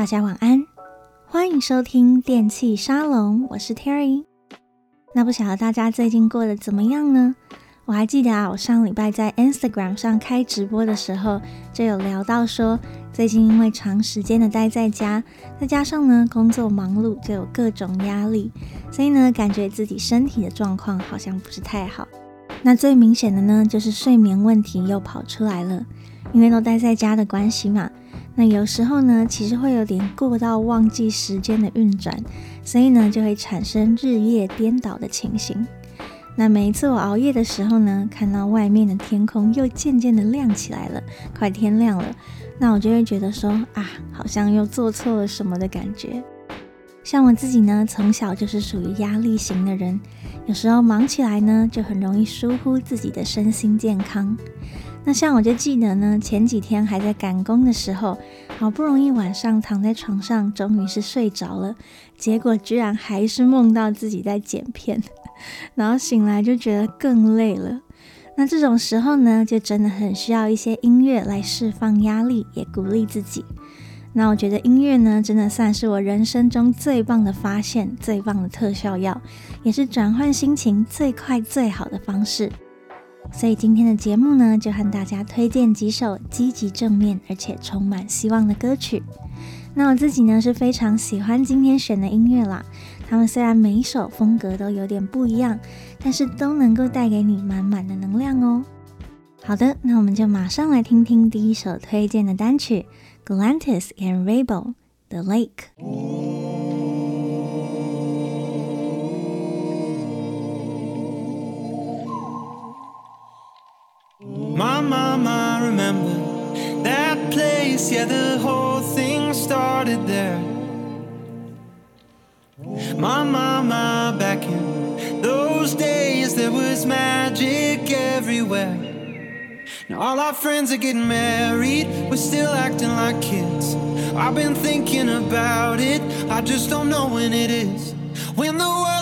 大家晚安，欢迎收听电器沙龙，我是 Terry。那不晓得大家最近过得怎么样呢？我还记得啊，我上礼拜在 Instagram 上开直播的时候，就有聊到说，最近因为长时间的待在家，再加上呢工作忙碌，就有各种压力，所以呢感觉自己身体的状况好像不是太好。那最明显的呢，就是睡眠问题又跑出来了，因为都待在家的关系嘛。那有时候呢，其实会有点过到忘记时间的运转，所以呢，就会产生日夜颠倒的情形。那每一次我熬夜的时候呢，看到外面的天空又渐渐的亮起来了，快天亮了，那我就会觉得说啊，好像又做错了什么的感觉。像我自己呢，从小就是属于压力型的人，有时候忙起来呢，就很容易疏忽自己的身心健康。那像我就记得呢，前几天还在赶工的时候，好不容易晚上躺在床上，终于是睡着了，结果居然还是梦到自己在剪片，然后醒来就觉得更累了。那这种时候呢，就真的很需要一些音乐来释放压力，也鼓励自己。那我觉得音乐呢，真的算是我人生中最棒的发现，最棒的特效药，也是转换心情最快最好的方式。所以今天的节目呢，就和大家推荐几首积极正面而且充满希望的歌曲。那我自己呢，是非常喜欢今天选的音乐啦。他们虽然每一首风格都有点不一样，但是都能够带给你满满的能量哦。好的，那我们就马上来听听第一首推荐的单曲 Glantis and Rabel，The Lake。My mama remember that place, yeah, the whole thing started there. My mama back in those days, there was magic everywhere. Now all our friends are getting married, we're still acting like kids. I've been thinking about it, I just don't know when it is. When the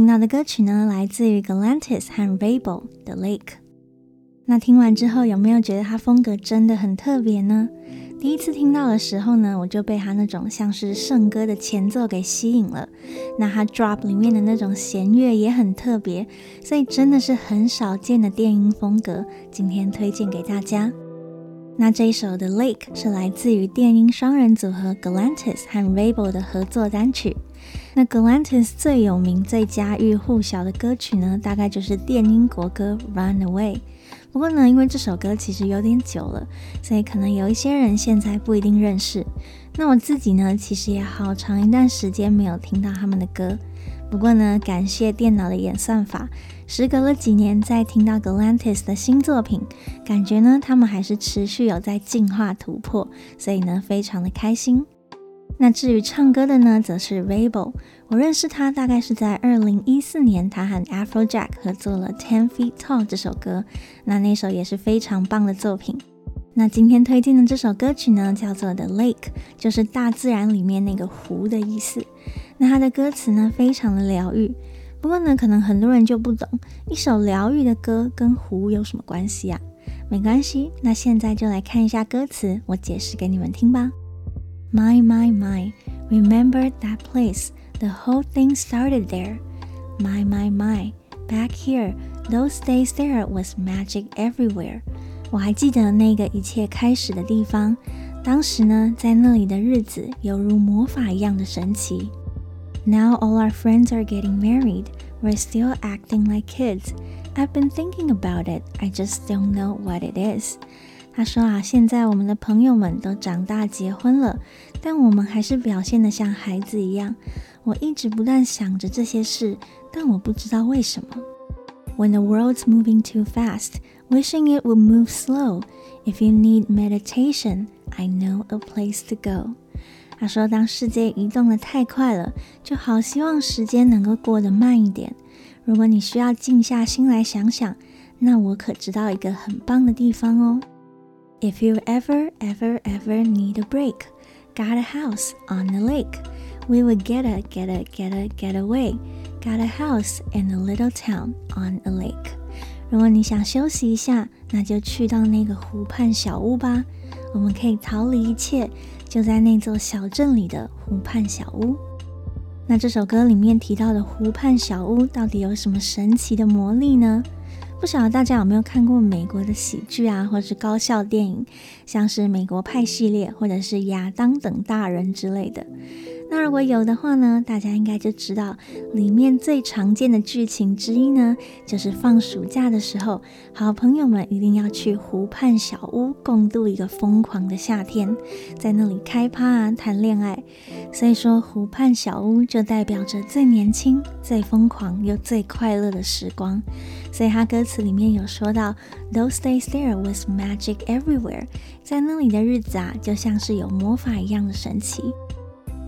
听到的歌曲呢，来自于 Galantis 和 Rabel 的 Lake。那听完之后，有没有觉得它风格真的很特别呢？第一次听到的时候呢，我就被他那种像是圣歌的前奏给吸引了。那他 drop 里面的那种弦乐也很特别，所以真的是很少见的电音风格。今天推荐给大家。那这一首的 Lake 是来自于电音双人组合 Galantis 和 Rabel 的合作单曲。那 Galantis 最有名、最家喻户晓的歌曲呢，大概就是电音国歌 Run Away。不过呢，因为这首歌其实有点久了，所以可能有一些人现在不一定认识。那我自己呢，其实也好长一段时间没有听到他们的歌。不过呢，感谢电脑的演算法，时隔了几年再听到 Galantis 的新作品，感觉呢，他们还是持续有在进化突破，所以呢，非常的开心。那至于唱歌的呢，则是 Rabel。我认识他大概是在二零一四年，他和 Afrojack 合作了《Ten Feet Tall》这首歌。那那首也是非常棒的作品。那今天推荐的这首歌曲呢，叫做《The Lake》，就是大自然里面那个湖的意思。那它的歌词呢，非常的疗愈。不过呢，可能很多人就不懂，一首疗愈的歌跟湖有什么关系啊？没关系，那现在就来看一下歌词，我解释给你们听吧。My, my, my, remember that place? The whole thing started there. My, my, my, back here, those days there was magic everywhere. 我还记得那个一切开始的地方，当时呢，在那里的日子犹如魔法一样的神奇。Now all our friends are getting married. we're still acting like kids. I've been thinking about it. I just don't know what it is. 他说啊，现在我们的朋友们都长大结婚了，但我们还是表现得像孩子一样。我一直不断想着这些事，但我不知道为什么。When the world's moving too fast, wishing it would move slow. If you need meditation, I know a place to go. 他说，当世界移动得太快了，就好希望时间能够过得慢一点。如果你需要静下心来想想，那我可知道一个很棒的地方哦。If you ever, ever, ever need a break, got a house on the lake. We would get a, get a, get a, get away. Got a house in a little town on a lake. 如果你想休息一下，那就去到那个湖畔小屋吧。我们可以逃离一切，就在那座小镇里的湖畔小屋。那这首歌里面提到的湖畔小屋，到底有什么神奇的魔力呢？不晓得大家有没有看过美国的喜剧啊，或是高校电影，像是《美国派》系列，或者是《亚当等大人》之类的。那如果有的话呢，大家应该就知道，里面最常见的剧情之一呢，就是放暑假的时候，好朋友们一定要去湖畔小屋共度一个疯狂的夏天，在那里开趴啊，谈恋爱。所以说，湖畔小屋就代表着最年轻、最疯狂又最快乐的时光。所以他歌词里面有说到，Those days there was magic everywhere，在那里的日子啊，就像是有魔法一样的神奇。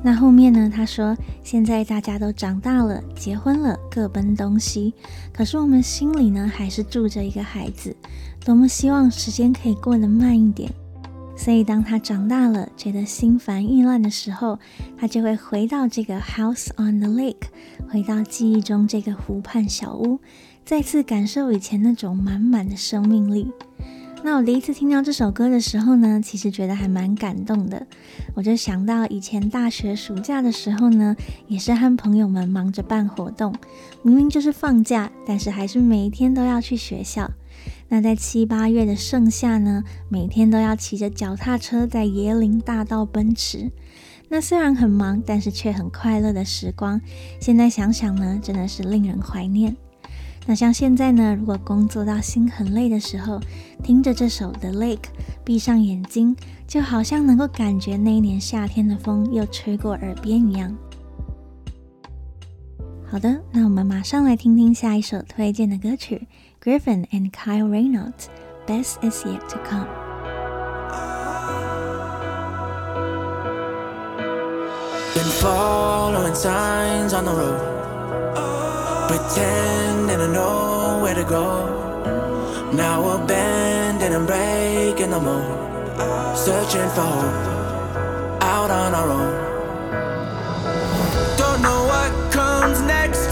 那后面呢？他说：“现在大家都长大了，结婚了，各奔东西。可是我们心里呢，还是住着一个孩子。多么希望时间可以过得慢一点。所以当他长大了，觉得心烦意乱的时候，他就会回到这个 house on the lake，回到记忆中这个湖畔小屋，再次感受以前那种满满的生命力。”那我第一次听到这首歌的时候呢，其实觉得还蛮感动的。我就想到以前大学暑假的时候呢，也是和朋友们忙着办活动，明明就是放假，但是还是每天都要去学校。那在七八月的盛夏呢，每天都要骑着脚踏车在椰林大道奔驰。那虽然很忙，但是却很快乐的时光，现在想想呢，真的是令人怀念。那像现在呢，如果工作到心很累的时候，听着这首《The Lake》，闭上眼睛，就好像能够感觉那一年夏天的风又吹过耳边一样。好的，那我们马上来听听下一首推荐的歌曲 Griffin and Kyle Reynolds，《Best Is Yet to Come》。Been following signs on the road Pretending I know where to go. Now we're bending and breaking the mold. Searching for hope out on our own. Don't know what comes next,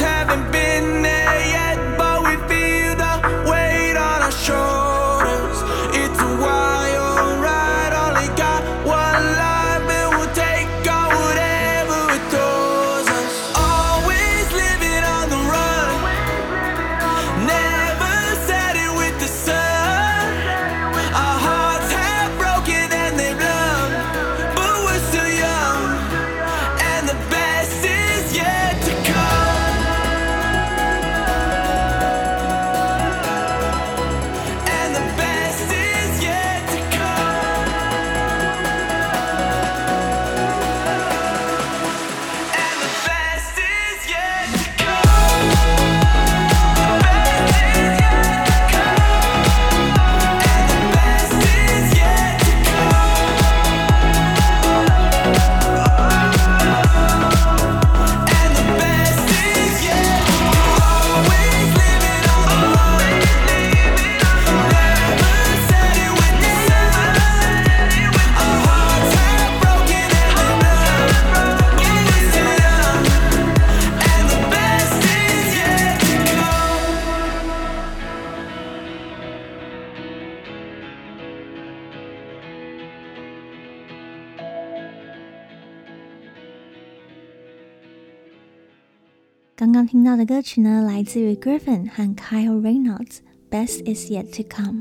刚刚听到的歌曲呢，来自于 Griffin 和 Kyle Reynolds，《Best Is Yet to Come》。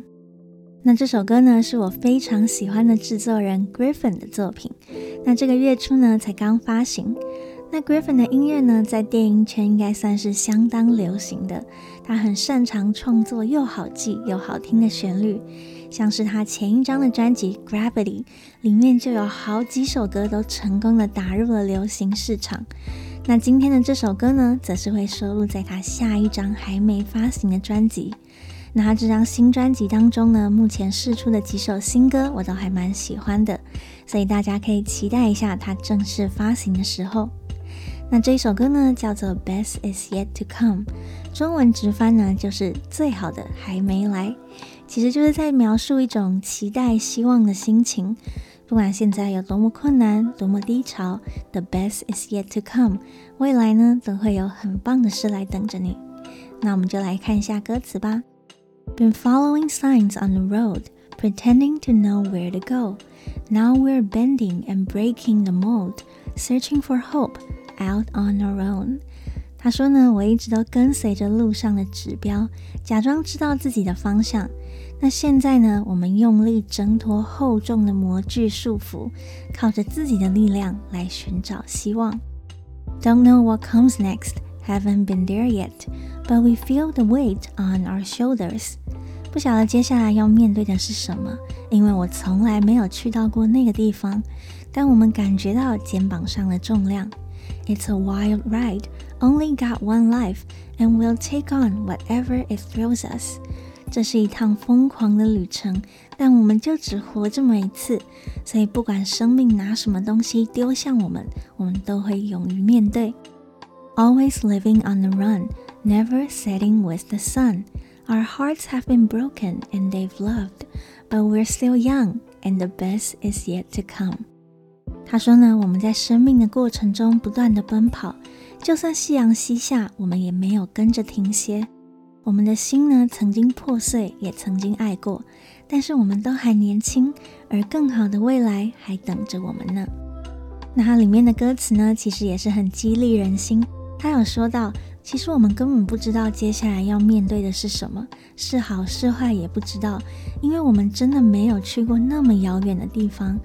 那这首歌呢，是我非常喜欢的制作人 Griffin 的作品。那这个月初呢，才刚发行。那 Griffin 的音乐呢，在电音圈应该算是相当流行的。他很擅长创作又好记又好听的旋律，像是他前一张的专辑《Gravity》里面就有好几首歌都成功的打入了流行市场。那今天的这首歌呢，则是会收录在他下一张还没发行的专辑。那他这张新专辑当中呢，目前试出的几首新歌我都还蛮喜欢的，所以大家可以期待一下他正式发行的时候。那这一首歌呢，叫做《Best Is Yet to Come》，中文直翻呢就是“最好的还没来”，其实就是在描述一种期待、希望的心情。不管现在有多么困难、多么低潮，“The best is yet to come”，未来呢都会有很棒的事来等着你。那我们就来看一下歌词吧。Been following signs on the road, pretending to know where to go. Now we're bending and breaking the mold, searching for hope. Out on our own，他说呢，我一直都跟随着路上的指标，假装知道自己的方向。那现在呢，我们用力挣脱厚重的模具束缚，靠着自己的力量来寻找希望。Don't know what comes next, haven't been there yet, but we feel the weight on our shoulders。不晓得接下来要面对的是什么，因为我从来没有去到过那个地方，但我们感觉到肩膀上的重量。It's a wild ride, only got one life, and we'll take on whatever it throws us. 这是一趟疯狂的旅程，但我们就只活这么一次，所以不管生命拿什么东西丢向我们，我们都会勇于面对。Always living on the run, never setting with the sun. Our hearts have been broken and they've loved, but we're still young, and the best is yet to come. 他说呢，我们在生命的过程中不断地奔跑，就算夕阳西下，我们也没有跟着停歇。我们的心呢，曾经破碎，也曾经爱过，但是我们都还年轻，而更好的未来还等着我们呢。那它里面的歌词呢，其实也是很激励人心。他有说到，其实我们根本不知道接下来要面对的是什么，是好是坏也不知道，因为我们真的没有去过那么遥远的地方。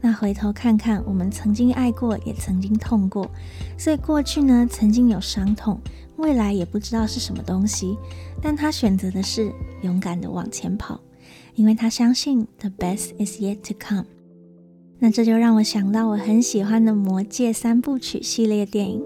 那回头看看，我们曾经爱过，也曾经痛过，所以过去呢，曾经有伤痛，未来也不知道是什么东西，但他选择的是勇敢的往前跑，因为他相信 The best is yet to come。那这就让我想到我很喜欢的《魔戒三部曲》系列电影。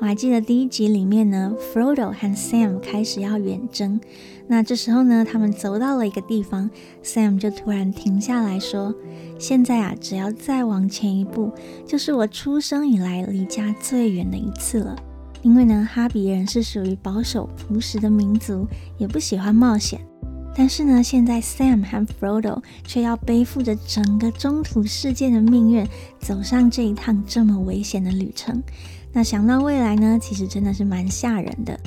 我还记得第一集里面呢，Frodo 和 Sam 开始要远征。那这时候呢，他们走到了一个地方，Sam 就突然停下来说：“现在啊，只要再往前一步，就是我出生以来离家最远的一次了。因为呢，哈比人是属于保守朴实的民族，也不喜欢冒险。”但是呢，现在 Sam 和 Frodo 却要背负着整个中土世界的命运，走上这一趟这么危险的旅程。那想到未来呢，其实真的是蛮吓人的。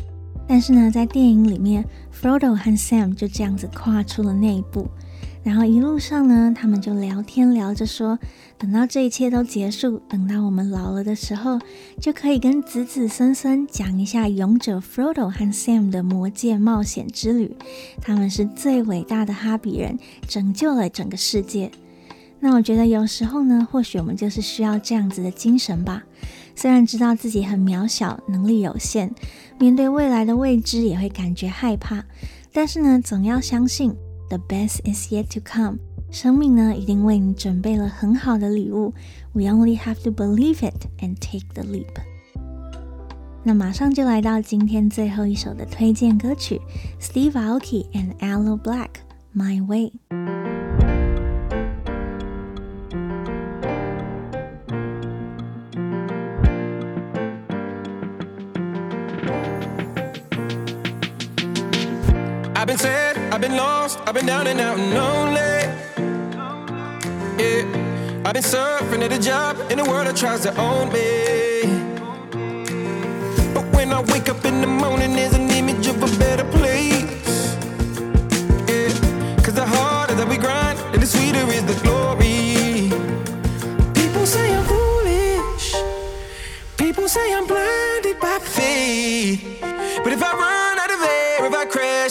但是呢，在电影里面，Frodo 和 Sam 就这样子跨出了那一步。然后一路上呢，他们就聊天聊着说，等到这一切都结束，等到我们老了的时候，就可以跟子子孙孙讲一下勇者 Frodo 和 Sam 的魔戒冒险之旅。他们是最伟大的哈比人，拯救了整个世界。那我觉得有时候呢，或许我们就是需要这样子的精神吧。虽然知道自己很渺小，能力有限，面对未来的未知也会感觉害怕，但是呢，总要相信。The best is yet to come。生命呢，一定为你准备了很好的礼物。We only have to believe it and take the leap。那马上就来到今天最后一首的推荐歌曲，Steve Aoki and Aloe Blacc，My Way。I've been sad, I've been lost, I've been down and out and lonely. Yeah, I've been surfing at a job in a world that tries to own me. But when I wake up in the morning, there's an image of a better place.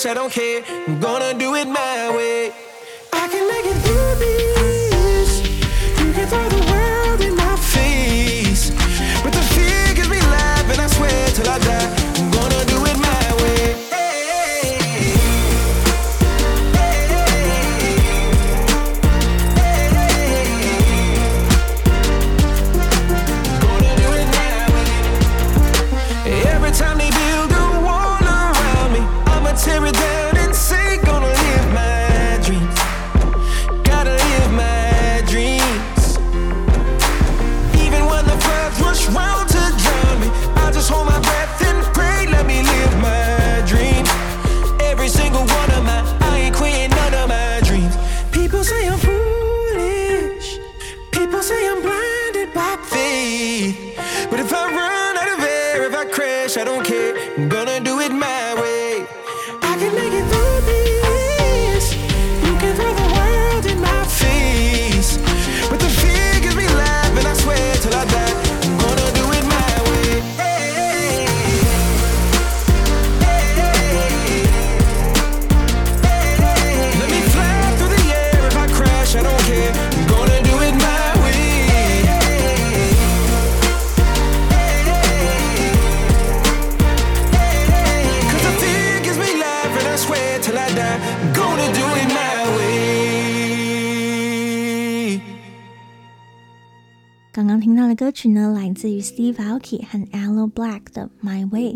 I don't care. I'm gonna do it my way. 刚刚听到的歌曲呢，来自于 Steve Aoki 和 alo Black 的《My Way》。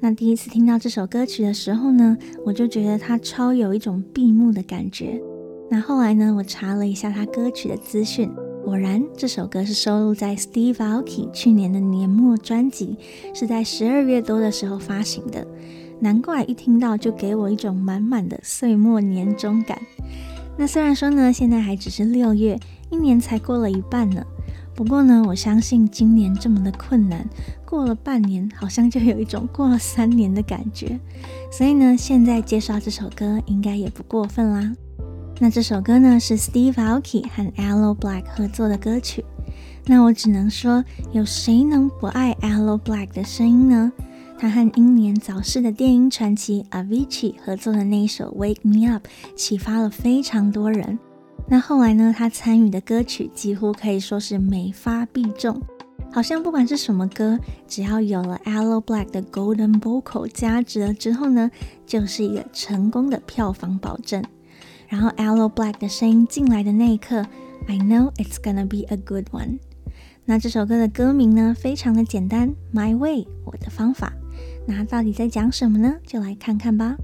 那第一次听到这首歌曲的时候呢，我就觉得它超有一种闭目的感觉。那后来呢，我查了一下它歌曲的资讯，果然这首歌是收录在 Steve Aoki 去年的年末专辑，是在十二月多的时候发行的。难怪一听到就给我一种满满的岁末年终感。那虽然说呢，现在还只是六月，一年才过了一半呢。不过呢，我相信今年这么的困难，过了半年，好像就有一种 过了三年的感觉。所以呢，现在介绍这首歌应该也不过分啦。那这首歌呢，是 Steve Aoki 和 a l o Black 合作的歌曲。那我只能说，有谁能不爱 a l o Black 的声音呢？他和英年早逝的电音传奇 Avicii 合作的那一首 Wake Me Up，启发了非常多人。那后来呢，他参与的歌曲几乎可以说是每发必中，好像不管是什么歌，只要有了 Allo Black 的 Golden Vocal 加持了之后呢，就是一个成功的票房保证。然后 Allo Black 的声音进来的那一刻，I know it's gonna be a good one。那这首歌的歌名呢，非常的简单，My Way，我的方法。那到底在讲什么呢？就来看看吧。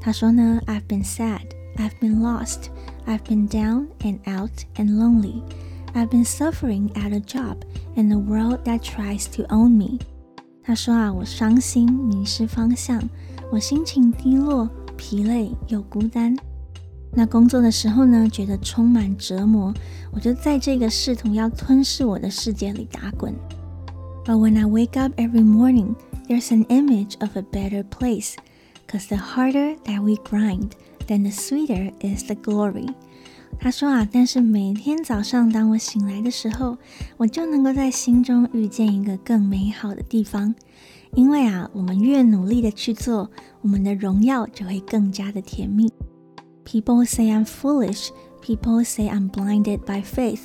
他说呢，I've been sad，I've been lost。I've been down and out and lonely. I've been suffering at a job in a world that tries to own me. 他说啊，我伤心，迷失方向，我心情低落，疲累又孤单。那工作的时候呢，觉得充满折磨，我就在这个试图要吞噬我的世界里打滚。But when I wake up every morning, there's an image of a better place. Cause the harder that we grind. Then the sweeter is the glory。他说啊，但是每天早上当我醒来的时候，我就能够在心中遇见一个更美好的地方。因为啊，我们越努力的去做，我们的荣耀就会更加的甜蜜。People say I'm foolish. People say I'm blinded by faith.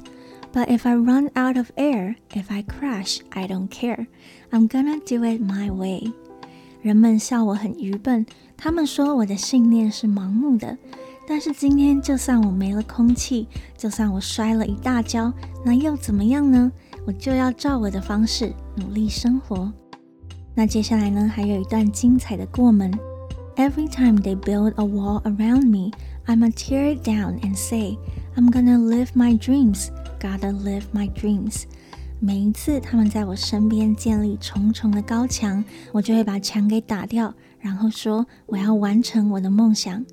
But if I run out of air, if I crash, I don't care. I'm gonna do it my way. 人们笑我很愚笨。他们说我的信念是盲目的，但是今天就算我没了空气，就算我摔了一大跤，那又怎么样呢？我就要照我的方式努力生活。那接下来呢，还有一段精彩的过门。Every time they build a wall around me, I'ma tear it down and say, I'm gonna live my dreams, gotta live my dreams. 每一次他们在我身边建立重重的高墙，我就会把墙给打掉。然后说：“我要完成我的梦想。”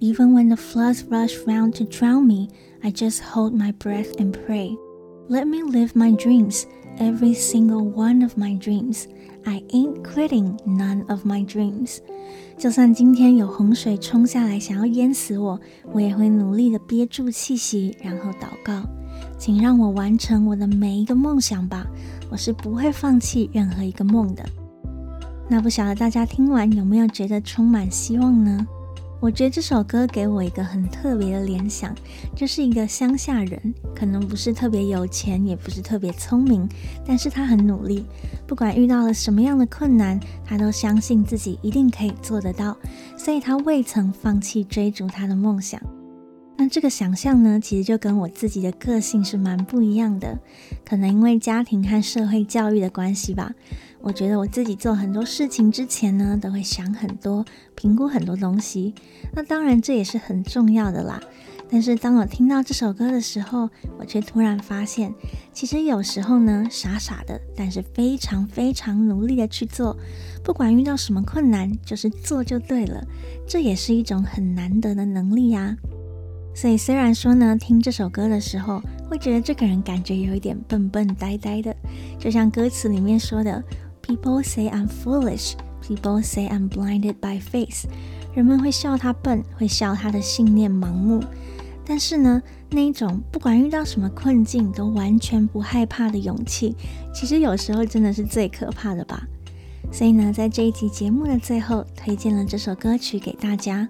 Even when the floods rush round to drown me, I just hold my breath and pray. Let me live my dreams, Every single one of my dreams. I ain't quitting none of my dreams. 就算今天有洪水冲下来，想要淹死我，我也会努力的憋住气息，然后祷告，请让我完成我的每一个梦想吧。我是不会放弃任何一个梦的。那不晓得大家听完有没有觉得充满希望呢？我觉得这首歌给我一个很特别的联想，就是一个乡下人，可能不是特别有钱，也不是特别聪明，但是他很努力，不管遇到了什么样的困难，他都相信自己一定可以做得到，所以他未曾放弃追逐他的梦想。那这个想象呢，其实就跟我自己的个性是蛮不一样的，可能因为家庭和社会教育的关系吧。我觉得我自己做很多事情之前呢，都会想很多，评估很多东西。那当然这也是很重要的啦。但是当我听到这首歌的时候，我却突然发现，其实有时候呢，傻傻的，但是非常非常努力的去做，不管遇到什么困难，就是做就对了。这也是一种很难得的能力呀。所以虽然说呢，听这首歌的时候会觉得这个人感觉有一点笨笨呆呆的，就像歌词里面说的，People say I'm foolish, people say I'm blinded by faith。人们会笑他笨，会笑他的信念盲目。但是呢，那一种不管遇到什么困境都完全不害怕的勇气，其实有时候真的是最可怕的吧。所以呢，在这一集节目的最后，推荐了这首歌曲给大家。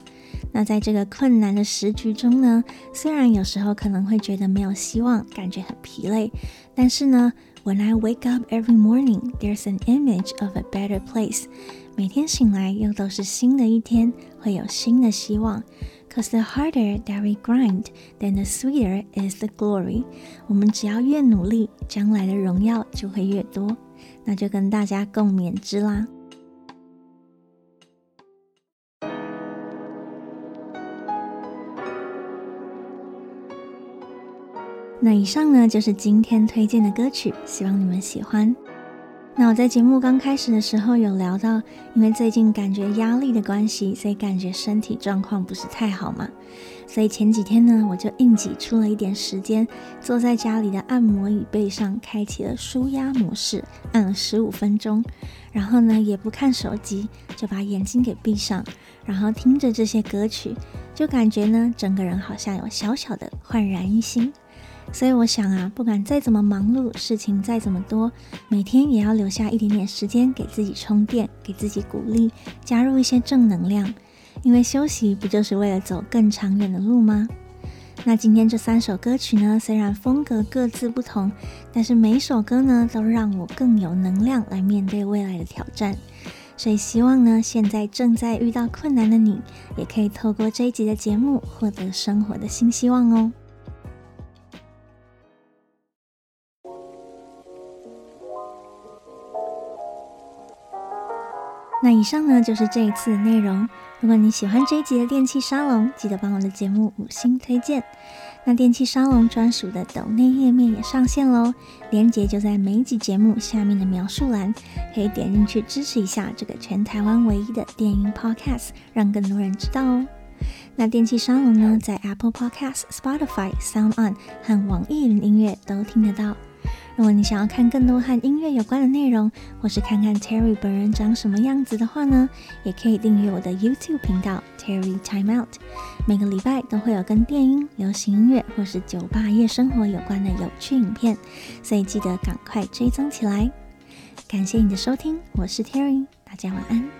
那在这个困难的时局中呢，虽然有时候可能会觉得没有希望，感觉很疲累，但是呢，When I wake up every morning, there's an image of a better place。每天醒来又都是新的一天，会有新的希望。Cause the harder that we grind, then the sweeter is the glory。我们只要越努力，将来的荣耀就会越多。那就跟大家共勉之啦。那以上呢，就是今天推荐的歌曲，希望你们喜欢。那我在节目刚开始的时候有聊到，因为最近感觉压力的关系，所以感觉身体状况不是太好嘛。所以前几天呢，我就硬挤出了一点时间，坐在家里的按摩椅背上，开启了舒压模式，按了十五分钟。然后呢，也不看手机，就把眼睛给闭上，然后听着这些歌曲，就感觉呢，整个人好像有小小的焕然一新。所以我想啊，不管再怎么忙碌，事情再怎么多，每天也要留下一点点时间给自己充电，给自己鼓励，加入一些正能量。因为休息不就是为了走更长远的路吗？那今天这三首歌曲呢，虽然风格各自不同，但是每首歌呢，都让我更有能量来面对未来的挑战。所以希望呢，现在正在遇到困难的你，也可以透过这一集的节目，获得生活的新希望哦。那以上呢，就是这一次的内容。如果你喜欢这一集的电气沙龙，记得帮我的节目五星推荐。那电气沙龙专属的抖内页面也上线喽，链接就在每一集节目下面的描述栏，可以点进去支持一下这个全台湾唯一的电音 Podcast，让更多人知道哦。那电气沙龙呢，在 Apple Podcast、Spotify、Sound On 和网易云音乐都听得到。如果你想要看更多和音乐有关的内容，或是看看 Terry 本人长什么样子的话呢，也可以订阅我的 YouTube 频道 Terry Time Out。每个礼拜都会有跟电音、流行音乐或是酒吧夜生活有关的有趣影片，所以记得赶快追踪起来。感谢你的收听，我是 Terry，大家晚安。